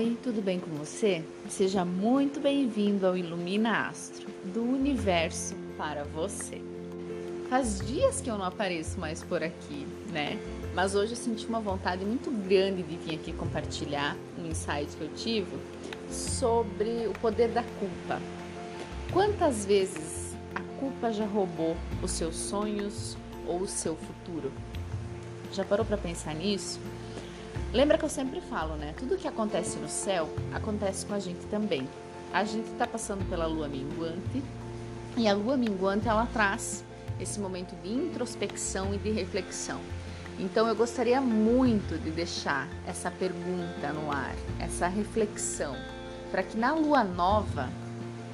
Oi, tudo bem com você? Seja muito bem-vindo ao Ilumina Astro, do universo para você. Faz dias que eu não apareço mais por aqui, né? Mas hoje eu senti uma vontade muito grande de vir aqui compartilhar um insight que eu tive sobre o poder da culpa. Quantas vezes a culpa já roubou os seus sonhos ou o seu futuro? Já parou para pensar nisso? Lembra que eu sempre falo, né? Tudo que acontece no céu acontece com a gente também. A gente está passando pela lua minguante e a lua minguante ela traz esse momento de introspecção e de reflexão. Então eu gostaria muito de deixar essa pergunta no ar, essa reflexão, para que na lua nova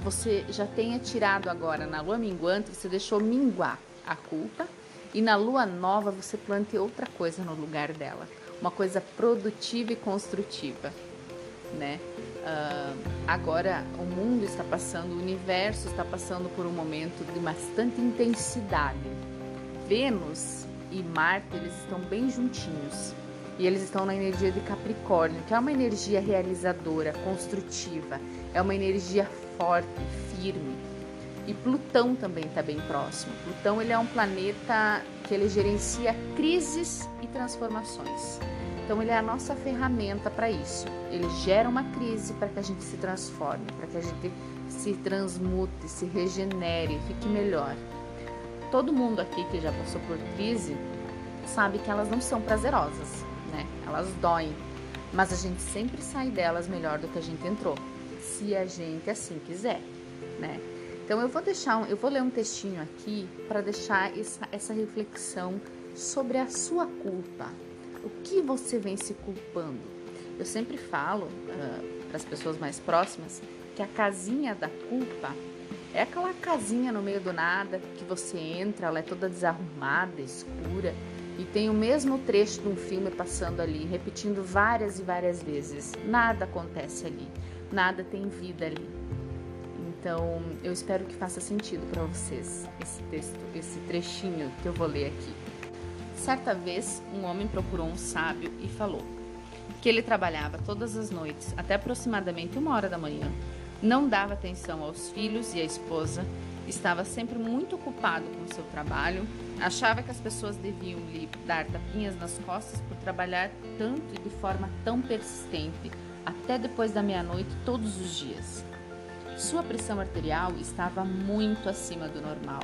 você já tenha tirado agora na lua minguante, você deixou minguar a culpa e na lua nova você plante outra coisa no lugar dela uma coisa produtiva e construtiva, né? Uh, agora o mundo está passando, o universo está passando por um momento de bastante intensidade. Vênus e Marte eles estão bem juntinhos e eles estão na energia de Capricórnio, que é uma energia realizadora, construtiva, é uma energia forte, firme. E Plutão também está bem próximo. Plutão ele é um planeta que ele gerencia crises e transformações. Então ele é a nossa ferramenta para isso. Ele gera uma crise para que a gente se transforme, para que a gente se transmute, se regenere, fique melhor. Todo mundo aqui que já passou por crise sabe que elas não são prazerosas, né? Elas doem, mas a gente sempre sai delas melhor do que a gente entrou, se a gente assim quiser, né? Então eu vou deixar, eu vou ler um textinho aqui para deixar essa, essa reflexão sobre a sua culpa, o que você vem se culpando? Eu sempre falo uh, para as pessoas mais próximas que a casinha da culpa é aquela casinha no meio do nada que você entra, ela é toda desarrumada, escura e tem o mesmo trecho de um filme passando ali, repetindo várias e várias vezes. Nada acontece ali, nada tem vida ali. Então, eu espero que faça sentido para vocês esse texto, esse trechinho que eu vou ler aqui. Certa vez, um homem procurou um sábio e falou que ele trabalhava todas as noites até aproximadamente uma hora da manhã, não dava atenção aos filhos e à esposa, estava sempre muito ocupado com seu trabalho, achava que as pessoas deviam lhe dar tapinhas nas costas por trabalhar tanto e de forma tão persistente até depois da meia-noite todos os dias. Sua pressão arterial estava muito acima do normal.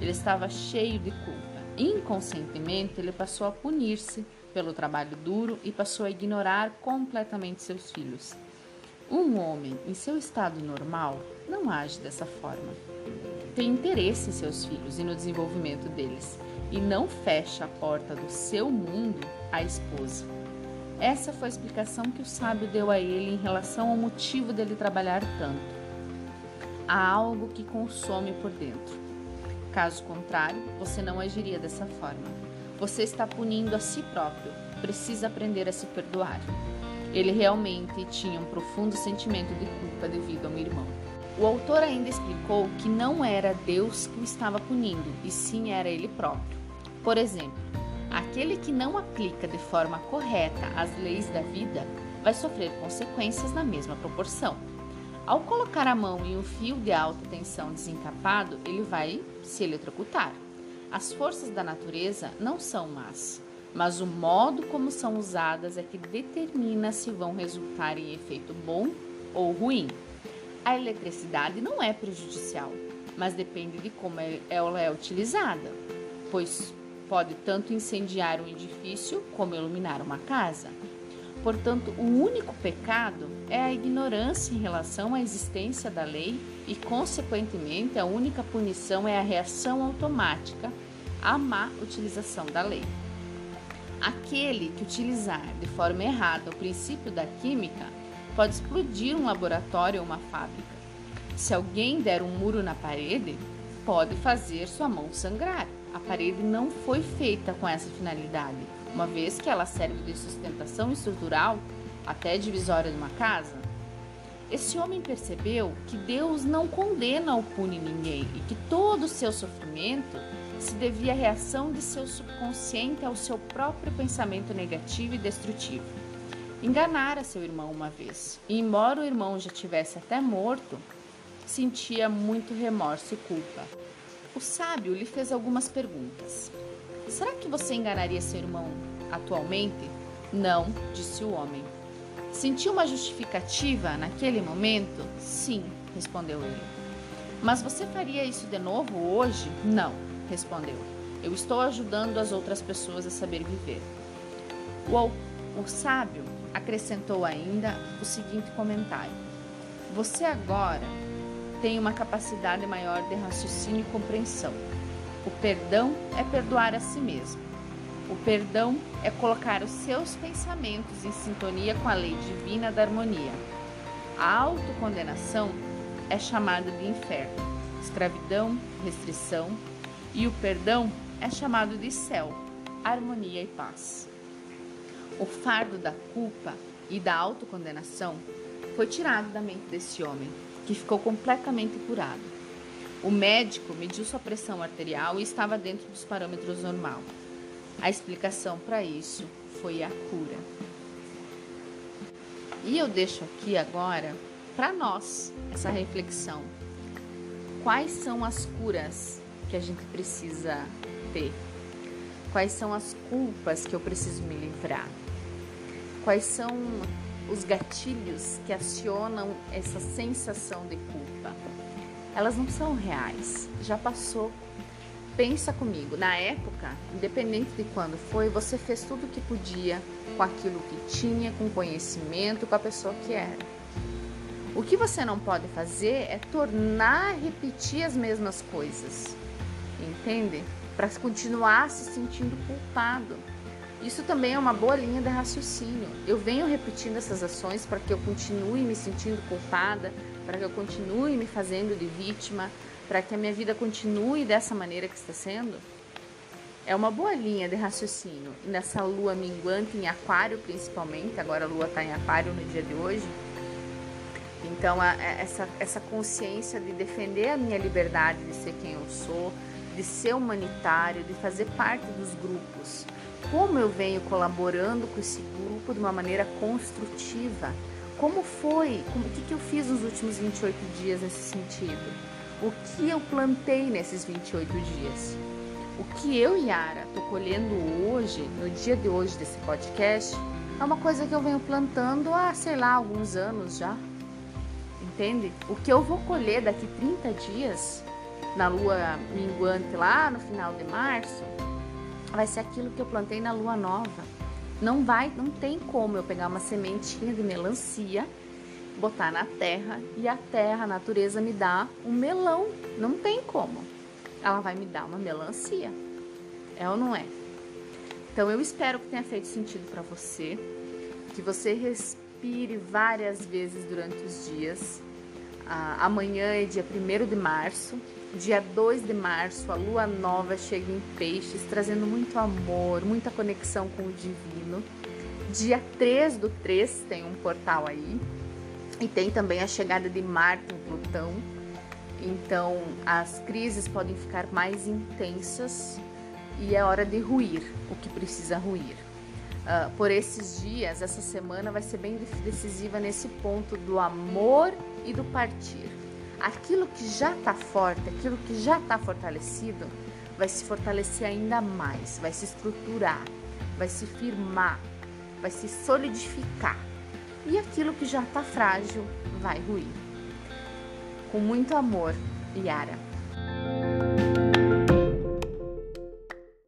Ele estava cheio de culpa. Inconscientemente, ele passou a punir-se pelo trabalho duro e passou a ignorar completamente seus filhos. Um homem em seu estado normal não age dessa forma. Tem interesse em seus filhos e no desenvolvimento deles e não fecha a porta do seu mundo à esposa. Essa foi a explicação que o sábio deu a ele em relação ao motivo dele trabalhar tanto. Há algo que consome por dentro. Caso contrário, você não agiria dessa forma. Você está punindo a si próprio. Precisa aprender a se perdoar. Ele realmente tinha um profundo sentimento de culpa devido ao meu irmão. O autor ainda explicou que não era Deus que o estava punindo, e sim era ele próprio. Por exemplo, aquele que não aplica de forma correta as leis da vida vai sofrer consequências na mesma proporção. Ao colocar a mão em um fio de alta tensão desencapado, ele vai se eletrocutar. As forças da natureza não são más, mas o modo como são usadas é que determina se vão resultar em efeito bom ou ruim. A eletricidade não é prejudicial, mas depende de como é, ela é utilizada, pois pode tanto incendiar um edifício como iluminar uma casa. Portanto, o único pecado é a ignorância em relação à existência da lei e, consequentemente, a única punição é a reação automática à má utilização da lei. Aquele que utilizar de forma errada o princípio da química pode explodir um laboratório ou uma fábrica. Se alguém der um muro na parede, pode fazer sua mão sangrar. A parede não foi feita com essa finalidade uma vez que ela serve de sustentação estrutural até divisória de uma casa? Esse homem percebeu que Deus não condena ou pune ninguém e que todo o seu sofrimento se devia à reação de seu subconsciente ao seu próprio pensamento negativo e destrutivo. enganara seu irmão uma vez, e embora o irmão já tivesse até morto, sentia muito remorso e culpa. O sábio lhe fez algumas perguntas. Será que você enganaria seu irmão atualmente? Não, disse o homem. Sentiu uma justificativa naquele momento? Sim, respondeu ele. Mas você faria isso de novo hoje? Não, respondeu. Eu estou ajudando as outras pessoas a saber viver. O, o sábio acrescentou ainda o seguinte comentário: Você agora tem uma capacidade maior de raciocínio e compreensão. O perdão é perdoar a si mesmo. O perdão é colocar os seus pensamentos em sintonia com a lei divina da harmonia. A autocondenação é chamada de inferno, escravidão, restrição, e o perdão é chamado de céu, harmonia e paz. O fardo da culpa e da autocondenação foi tirado da mente desse homem, que ficou completamente curado. O médico mediu sua pressão arterial e estava dentro dos parâmetros normal. A explicação para isso foi a cura. E eu deixo aqui agora para nós essa reflexão. Quais são as curas que a gente precisa ter? Quais são as culpas que eu preciso me livrar? Quais são os gatilhos que acionam essa sensação de culpa? Elas não são reais, já passou. Pensa comigo, na época, independente de quando foi, você fez tudo o que podia com aquilo que tinha, com conhecimento, com a pessoa que era. O que você não pode fazer é tornar repetir as mesmas coisas, entende? Para continuar se sentindo culpado. Isso também é uma boa linha de raciocínio. Eu venho repetindo essas ações para que eu continue me sentindo culpada, para que eu continue me fazendo de vítima, para que a minha vida continue dessa maneira que está sendo? É uma boa linha de raciocínio. Nessa lua minguante em Aquário, principalmente, agora a lua está em Aquário no dia de hoje. Então, a, a, essa, essa consciência de defender a minha liberdade de ser quem eu sou, de ser humanitário, de fazer parte dos grupos. Como eu venho colaborando com esse grupo de uma maneira construtiva? Como foi? Como, o que, que eu fiz nos últimos 28 dias nesse sentido? o que eu plantei nesses 28 dias. O que eu, Yara, estou colhendo hoje, no dia de hoje desse podcast, é uma coisa que eu venho plantando há, sei lá, alguns anos já. Entende? O que eu vou colher daqui 30 dias, na lua minguante lá no final de março, vai ser aquilo que eu plantei na lua nova. Não vai, não tem como eu pegar uma sementinha de melancia botar na terra e a terra, a natureza me dá um melão. Não tem como. Ela vai me dar uma melancia. É ou não é? Então eu espero que tenha feito sentido para você, que você respire várias vezes durante os dias. Ah, amanhã é dia 1 de março. Dia 2 de março, a lua nova chega em peixes, trazendo muito amor, muita conexão com o divino. Dia 3 do 3 tem um portal aí, e tem também a chegada de Marte em Plutão. Então as crises podem ficar mais intensas e é hora de ruir o que precisa ruir. Uh, por esses dias, essa semana vai ser bem decisiva nesse ponto do amor e do partir. Aquilo que já está forte, aquilo que já está fortalecido, vai se fortalecer ainda mais, vai se estruturar, vai se firmar, vai se solidificar e aquilo que já está frágil vai ruir. Com muito amor, Yara.